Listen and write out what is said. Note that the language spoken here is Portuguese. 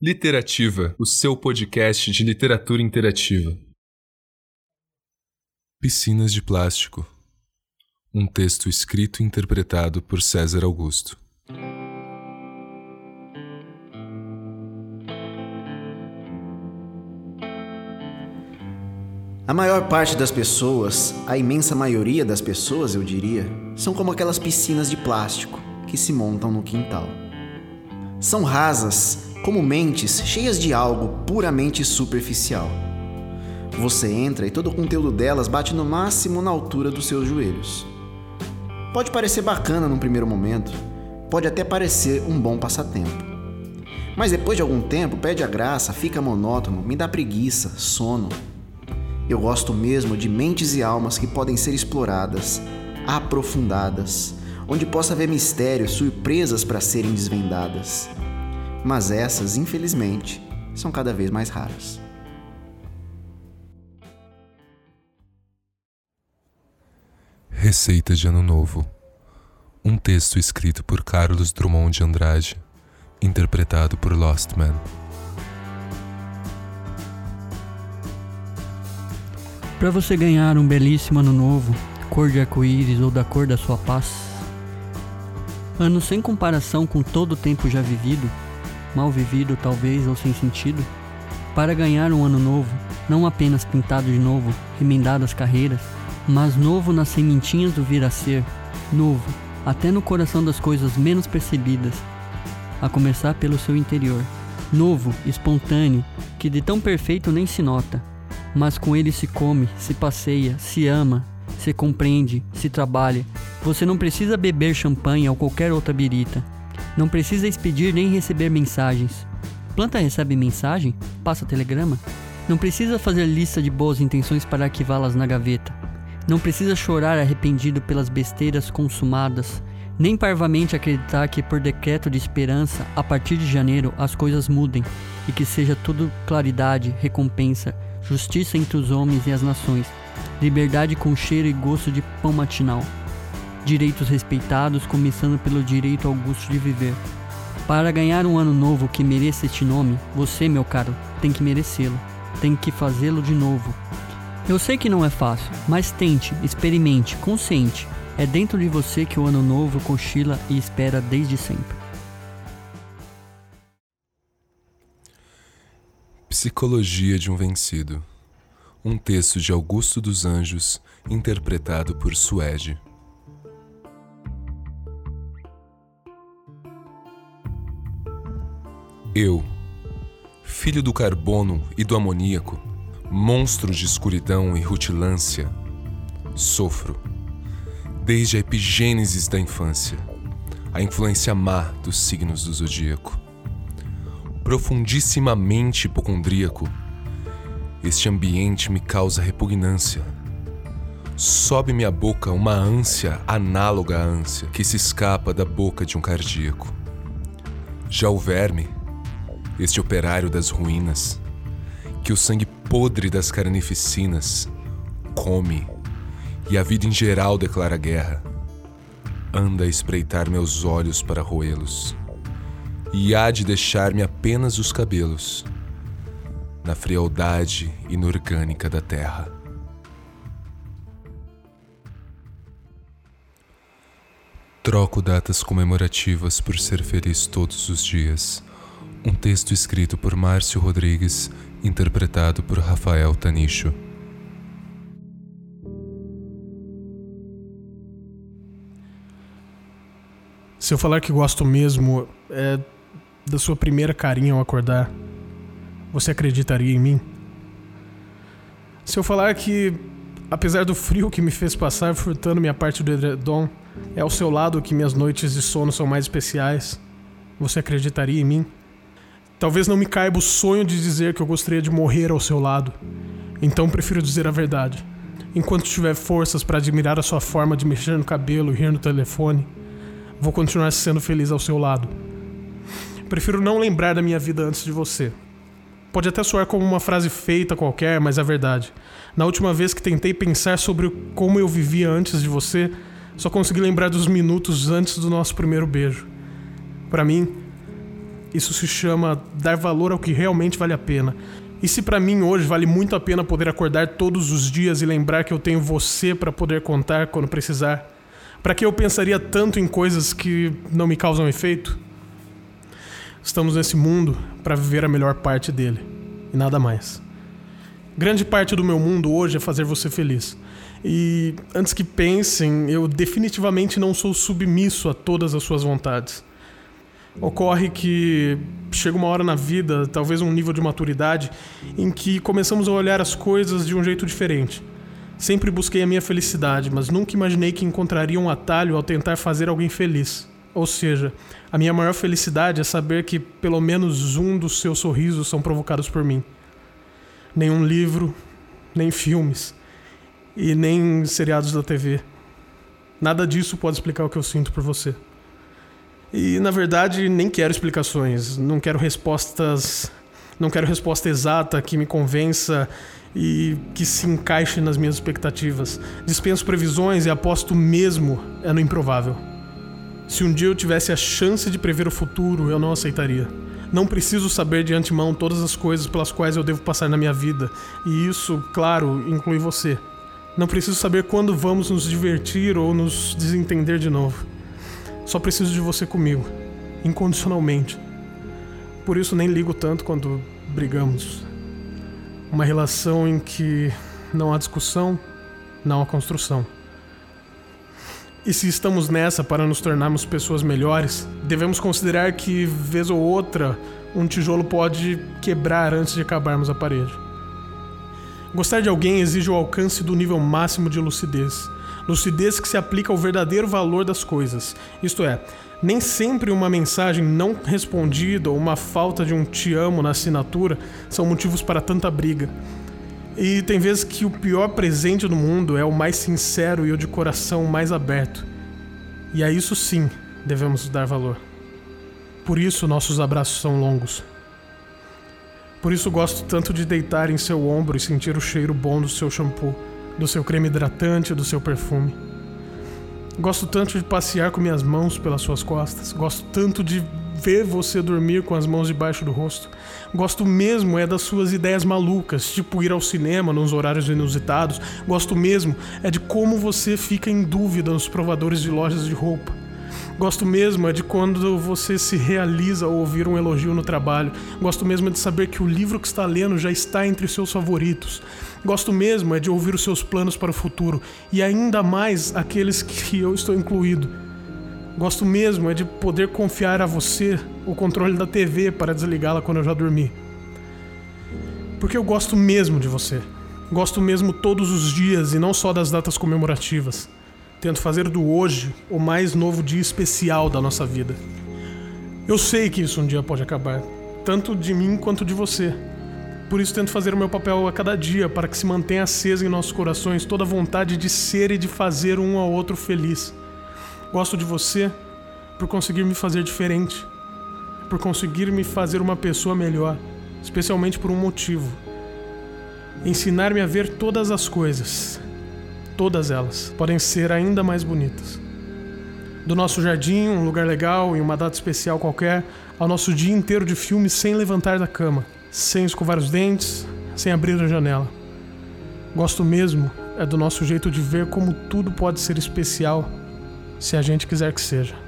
Literativa, o seu podcast de literatura interativa. Piscinas de plástico um texto escrito e interpretado por César Augusto. A maior parte das pessoas, a imensa maioria das pessoas, eu diria, são como aquelas piscinas de plástico que se montam no quintal. São rasas, como mentes cheias de algo puramente superficial. Você entra e todo o conteúdo delas bate no máximo na altura dos seus joelhos. Pode parecer bacana num primeiro momento, pode até parecer um bom passatempo. Mas depois de algum tempo, perde a graça, fica monótono, me dá preguiça, sono. Eu gosto mesmo de mentes e almas que podem ser exploradas, aprofundadas, onde possa haver mistérios, surpresas para serem desvendadas. Mas essas, infelizmente, são cada vez mais raras. Receita de Ano Novo. Um texto escrito por Carlos Drummond de Andrade, interpretado por Lost Man. Para você ganhar um belíssimo ano novo, cor de arco-íris ou da cor da sua paz, ano sem comparação com todo o tempo já vivido, mal vivido talvez ou sem sentido, para ganhar um ano novo, não apenas pintado de novo, remendado as carreiras, mas novo nas sementinhas do vir a ser, novo, até no coração das coisas menos percebidas, a começar pelo seu interior. Novo, espontâneo, que de tão perfeito nem se nota, mas com ele se come, se passeia, se ama, se compreende, se trabalha. Você não precisa beber champanhe ou qualquer outra birita. Não precisa expedir nem receber mensagens. Planta recebe mensagem? Passa telegrama? Não precisa fazer lista de boas intenções para arquivá-las na gaveta. Não precisa chorar arrependido pelas besteiras consumadas, nem parvamente acreditar que por decreto de esperança, a partir de janeiro, as coisas mudem e que seja tudo claridade, recompensa, justiça entre os homens e as nações, liberdade com cheiro e gosto de pão matinal, direitos respeitados, começando pelo direito ao gosto de viver. Para ganhar um ano novo que mereça este nome, você, meu caro, tem que merecê-lo, tem que fazê-lo de novo, eu sei que não é fácil, mas tente, experimente, consciente. É dentro de você que o ano novo cochila e espera desde sempre. Psicologia de um Vencido. Um texto de Augusto dos Anjos, interpretado por Suede. Eu, filho do carbono e do amoníaco, monstro de escuridão e rutilância, sofro, desde a epigênesis da infância, a influência má dos signos do zodíaco. Profundissimamente hipocondríaco, este ambiente me causa repugnância. Sobe minha boca uma ânsia análoga à ânsia que se escapa da boca de um cardíaco. Já o verme, este operário das ruínas, que o sangue podre das carnificinas come e a vida em geral declara guerra. Anda a espreitar meus olhos para roê-los, e há de deixar-me apenas os cabelos na frialdade inorgânica da terra. Troco datas comemorativas por ser feliz todos os dias. Um texto escrito por Márcio Rodrigues interpretado por Rafael Tanicho. Se eu falar que gosto mesmo é da sua primeira carinha ao acordar, você acreditaria em mim? Se eu falar que, apesar do frio que me fez passar furtando minha parte do edredom, é ao seu lado que minhas noites de sono são mais especiais, você acreditaria em mim? Talvez não me caiba o sonho de dizer que eu gostaria de morrer ao seu lado. Então prefiro dizer a verdade. Enquanto tiver forças para admirar a sua forma de mexer no cabelo e rir no telefone, vou continuar sendo feliz ao seu lado. Prefiro não lembrar da minha vida antes de você. Pode até soar como uma frase feita qualquer, mas é verdade. Na última vez que tentei pensar sobre como eu vivia antes de você, só consegui lembrar dos minutos antes do nosso primeiro beijo. Para mim, isso se chama dar valor ao que realmente vale a pena. E se para mim hoje vale muito a pena poder acordar todos os dias e lembrar que eu tenho você para poder contar quando precisar, para que eu pensaria tanto em coisas que não me causam efeito? Estamos nesse mundo para viver a melhor parte dele e nada mais. Grande parte do meu mundo hoje é fazer você feliz. E antes que pensem, eu definitivamente não sou submisso a todas as suas vontades. Ocorre que chega uma hora na vida, talvez um nível de maturidade, em que começamos a olhar as coisas de um jeito diferente. Sempre busquei a minha felicidade, mas nunca imaginei que encontraria um atalho ao tentar fazer alguém feliz. Ou seja, a minha maior felicidade é saber que pelo menos um dos seus sorrisos são provocados por mim. Nenhum livro, nem filmes e nem seriados da TV. Nada disso pode explicar o que eu sinto por você. E na verdade nem quero explicações, não quero respostas, não quero resposta exata que me convença e que se encaixe nas minhas expectativas. Dispenso previsões e aposto mesmo é no improvável. Se um dia eu tivesse a chance de prever o futuro, eu não aceitaria. Não preciso saber de antemão todas as coisas pelas quais eu devo passar na minha vida, e isso, claro, inclui você. Não preciso saber quando vamos nos divertir ou nos desentender de novo. Só preciso de você comigo, incondicionalmente. Por isso nem ligo tanto quando brigamos. Uma relação em que não há discussão, não há construção. E se estamos nessa para nos tornarmos pessoas melhores, devemos considerar que, vez ou outra, um tijolo pode quebrar antes de acabarmos a parede. Gostar de alguém exige o alcance do nível máximo de lucidez lucidez que se aplica ao verdadeiro valor das coisas. Isto é, nem sempre uma mensagem não respondida ou uma falta de um te amo na assinatura são motivos para tanta briga. E tem vezes que o pior presente do mundo é o mais sincero e o de coração mais aberto. E a isso sim devemos dar valor. Por isso nossos abraços são longos. Por isso gosto tanto de deitar em seu ombro e sentir o cheiro bom do seu shampoo do seu creme hidratante, do seu perfume. Gosto tanto de passear com minhas mãos pelas suas costas. Gosto tanto de ver você dormir com as mãos debaixo do rosto. Gosto mesmo é das suas ideias malucas, tipo ir ao cinema nos horários inusitados. Gosto mesmo é de como você fica em dúvida nos provadores de lojas de roupa. Gosto mesmo é de quando você se realiza ao ouvir um elogio no trabalho. Gosto mesmo é de saber que o livro que está lendo já está entre seus favoritos. Gosto mesmo é de ouvir os seus planos para o futuro e ainda mais aqueles que eu estou incluído. Gosto mesmo é de poder confiar a você o controle da TV para desligá-la quando eu já dormi. Porque eu gosto mesmo de você. Gosto mesmo todos os dias e não só das datas comemorativas. Tento fazer do hoje o mais novo dia especial da nossa vida. Eu sei que isso um dia pode acabar, tanto de mim quanto de você. Por isso tento fazer o meu papel a cada dia para que se mantenha acesa em nossos corações toda a vontade de ser e de fazer um ao outro feliz. Gosto de você por conseguir me fazer diferente, por conseguir me fazer uma pessoa melhor, especialmente por um motivo: ensinar-me a ver todas as coisas, todas elas, podem ser ainda mais bonitas. Do nosso jardim, um lugar legal, em uma data especial qualquer, ao nosso dia inteiro de filme sem levantar da cama, sem escovar os dentes, sem abrir a janela. Gosto mesmo é do nosso jeito de ver como tudo pode ser especial se a gente quiser que seja.